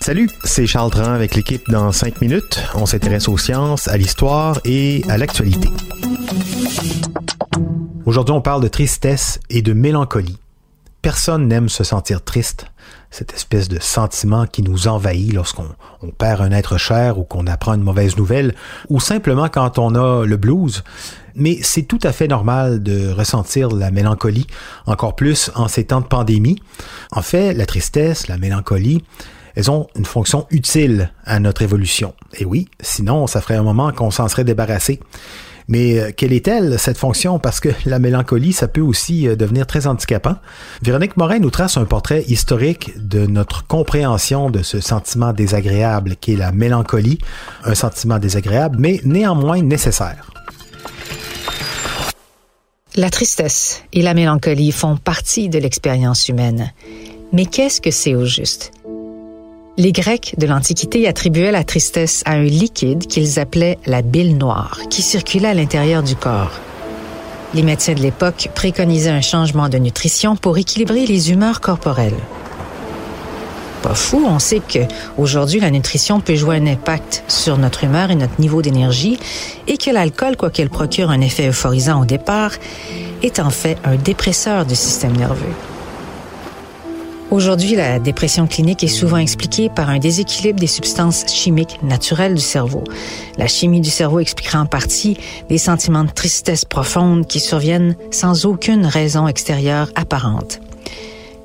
Salut, c'est Charles Dran avec l'équipe dans 5 minutes. On s'intéresse aux sciences, à l'histoire et à l'actualité. Aujourd'hui, on parle de tristesse et de mélancolie. Personne n'aime se sentir triste, cette espèce de sentiment qui nous envahit lorsqu'on perd un être cher ou qu'on apprend une mauvaise nouvelle, ou simplement quand on a le blues. Mais c'est tout à fait normal de ressentir la mélancolie, encore plus en ces temps de pandémie. En fait, la tristesse, la mélancolie, elles ont une fonction utile à notre évolution. Et oui, sinon, ça ferait un moment qu'on s'en serait débarrassé. Mais euh, quelle est-elle, cette fonction? Parce que la mélancolie, ça peut aussi euh, devenir très handicapant. Véronique Morin nous trace un portrait historique de notre compréhension de ce sentiment désagréable qu'est la mélancolie, un sentiment désagréable, mais néanmoins nécessaire. La tristesse et la mélancolie font partie de l'expérience humaine. Mais qu'est-ce que c'est au juste? Les Grecs de l'Antiquité attribuaient la tristesse à un liquide qu'ils appelaient la bile noire, qui circulait à l'intérieur du corps. Les médecins de l'époque préconisaient un changement de nutrition pour équilibrer les humeurs corporelles. Pas fou, on sait que aujourd'hui la nutrition peut jouer un impact sur notre humeur et notre niveau d'énergie et que l'alcool, quoiqu'elle procure un effet euphorisant au départ, est en fait un dépresseur du système nerveux. Aujourd'hui, la dépression clinique est souvent expliquée par un déséquilibre des substances chimiques naturelles du cerveau. La chimie du cerveau expliquera en partie des sentiments de tristesse profonde qui surviennent sans aucune raison extérieure apparente.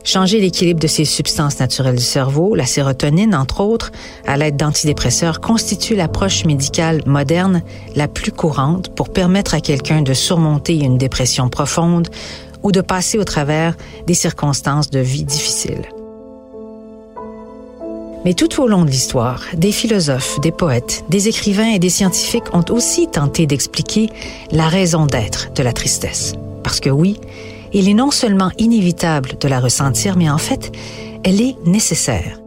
Changer l'équilibre de ces substances naturelles du cerveau, la sérotonine entre autres, à l'aide d'antidépresseurs, constitue l'approche médicale moderne la plus courante pour permettre à quelqu'un de surmonter une dépression profonde, ou de passer au travers des circonstances de vie difficiles. Mais tout au long de l'histoire, des philosophes, des poètes, des écrivains et des scientifiques ont aussi tenté d'expliquer la raison d'être de la tristesse. Parce que oui, il est non seulement inévitable de la ressentir, mais en fait, elle est nécessaire.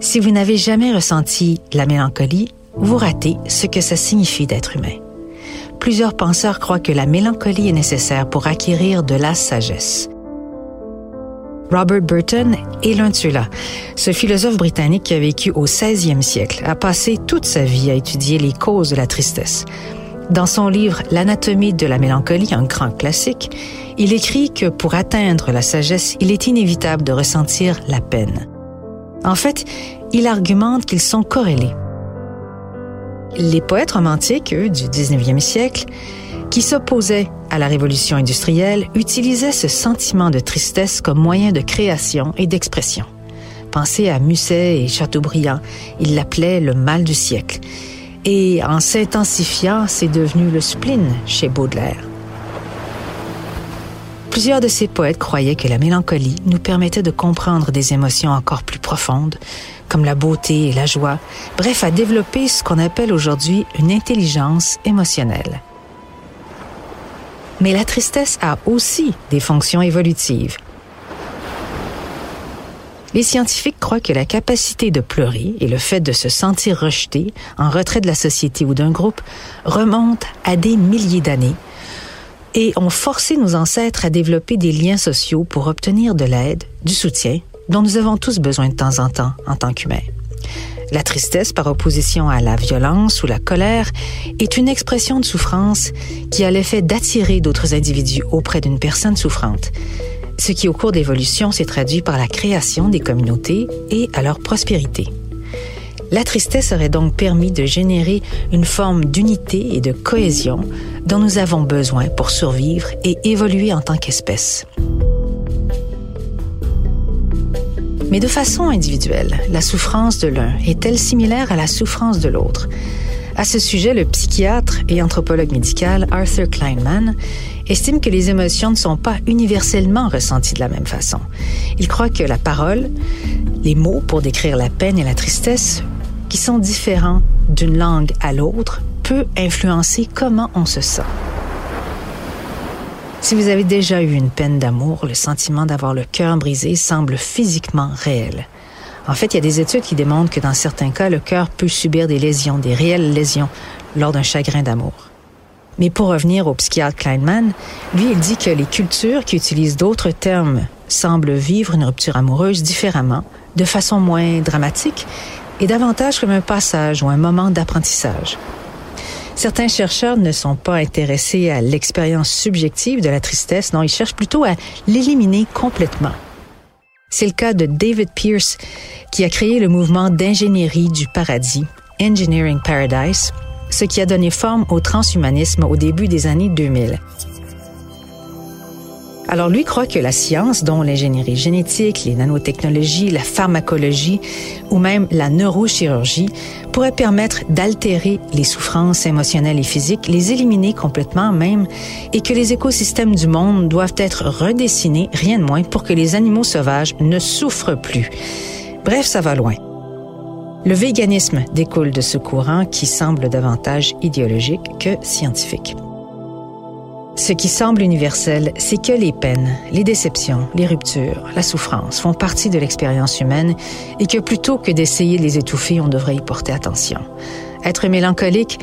Si vous n'avez jamais ressenti la mélancolie, vous ratez ce que ça signifie d'être humain plusieurs penseurs croient que la mélancolie est nécessaire pour acquérir de la sagesse. Robert Burton est l'un de ceux-là. Ce philosophe britannique qui a vécu au 16e siècle a passé toute sa vie à étudier les causes de la tristesse. Dans son livre L'anatomie de la mélancolie, un grand classique, il écrit que pour atteindre la sagesse, il est inévitable de ressentir la peine. En fait, il argumente qu'ils sont corrélés. Les poètes romantiques, eux, du 19e siècle, qui s'opposaient à la révolution industrielle, utilisaient ce sentiment de tristesse comme moyen de création et d'expression. Pensez à Musset et Chateaubriand, ils l'appelaient le mal du siècle. Et en s'intensifiant, c'est devenu le spleen chez Baudelaire. Plusieurs de ces poètes croyaient que la mélancolie nous permettait de comprendre des émotions encore plus profondes, comme la beauté et la joie, bref, à développer ce qu'on appelle aujourd'hui une intelligence émotionnelle. Mais la tristesse a aussi des fonctions évolutives. Les scientifiques croient que la capacité de pleurer et le fait de se sentir rejeté, en retrait de la société ou d'un groupe, remontent à des milliers d'années et ont forcé nos ancêtres à développer des liens sociaux pour obtenir de l'aide, du soutien, dont nous avons tous besoin de temps en temps en tant qu'humains. La tristesse, par opposition à la violence ou la colère, est une expression de souffrance qui a l'effet d'attirer d'autres individus auprès d'une personne souffrante, ce qui au cours de l'évolution s'est traduit par la création des communautés et à leur prospérité. La tristesse aurait donc permis de générer une forme d'unité et de cohésion dont nous avons besoin pour survivre et évoluer en tant qu'espèce. Mais de façon individuelle, la souffrance de l'un est-elle similaire à la souffrance de l'autre? À ce sujet, le psychiatre et anthropologue médical Arthur Kleinman estime que les émotions ne sont pas universellement ressenties de la même façon. Il croit que la parole, les mots pour décrire la peine et la tristesse, qui sont différents d'une langue à l'autre, peut influencer comment on se sent. Si vous avez déjà eu une peine d'amour, le sentiment d'avoir le cœur brisé semble physiquement réel. En fait, il y a des études qui démontrent que dans certains cas, le cœur peut subir des lésions, des réelles lésions, lors d'un chagrin d'amour. Mais pour revenir au psychiatre Kleinman, lui, il dit que les cultures qui utilisent d'autres termes semblent vivre une rupture amoureuse différemment, de façon moins dramatique et davantage comme un passage ou un moment d'apprentissage. Certains chercheurs ne sont pas intéressés à l'expérience subjective de la tristesse, non, ils cherchent plutôt à l'éliminer complètement. C'est le cas de David Pierce, qui a créé le mouvement d'ingénierie du paradis, Engineering Paradise, ce qui a donné forme au transhumanisme au début des années 2000. Alors lui croit que la science, dont l'ingénierie génétique, les nanotechnologies, la pharmacologie ou même la neurochirurgie, pourrait permettre d'altérer les souffrances émotionnelles et physiques, les éliminer complètement même, et que les écosystèmes du monde doivent être redessinés, rien de moins, pour que les animaux sauvages ne souffrent plus. Bref, ça va loin. Le véganisme découle de ce courant qui semble davantage idéologique que scientifique. Ce qui semble universel, c'est que les peines, les déceptions, les ruptures, la souffrance font partie de l'expérience humaine et que plutôt que d'essayer de les étouffer, on devrait y porter attention. Être mélancolique,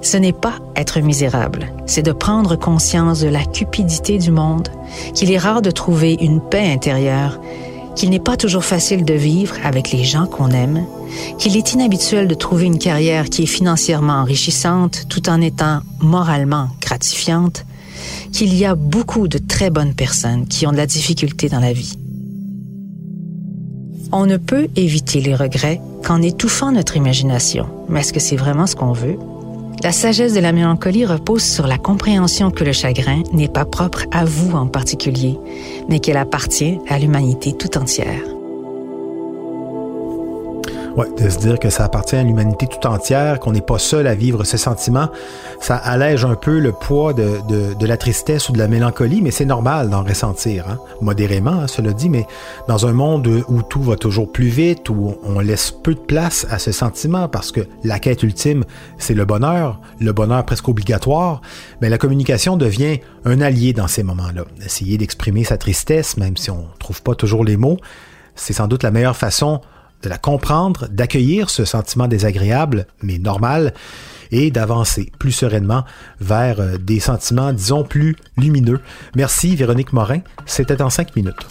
ce n'est pas être misérable, c'est de prendre conscience de la cupidité du monde, qu'il est rare de trouver une paix intérieure, qu'il n'est pas toujours facile de vivre avec les gens qu'on aime, qu'il est inhabituel de trouver une carrière qui est financièrement enrichissante tout en étant moralement gratifiante, qu'il y a beaucoup de très bonnes personnes qui ont de la difficulté dans la vie. On ne peut éviter les regrets qu'en étouffant notre imagination. Mais est-ce que c'est vraiment ce qu'on veut? La sagesse de la mélancolie repose sur la compréhension que le chagrin n'est pas propre à vous en particulier, mais qu'elle appartient à l'humanité tout entière. Ouais, de se dire que ça appartient à l'humanité tout entière, qu'on n'est pas seul à vivre ce sentiment, ça allège un peu le poids de, de, de la tristesse ou de la mélancolie, mais c'est normal d'en ressentir, hein? modérément, hein, cela dit, mais dans un monde où tout va toujours plus vite, où on laisse peu de place à ce sentiment, parce que la quête ultime, c'est le bonheur, le bonheur presque obligatoire, mais la communication devient un allié dans ces moments-là. Essayer d'exprimer sa tristesse, même si on trouve pas toujours les mots, c'est sans doute la meilleure façon de la comprendre, d'accueillir ce sentiment désagréable, mais normal, et d'avancer plus sereinement vers euh, des sentiments, disons, plus lumineux. Merci Véronique Morin, c'était en cinq minutes.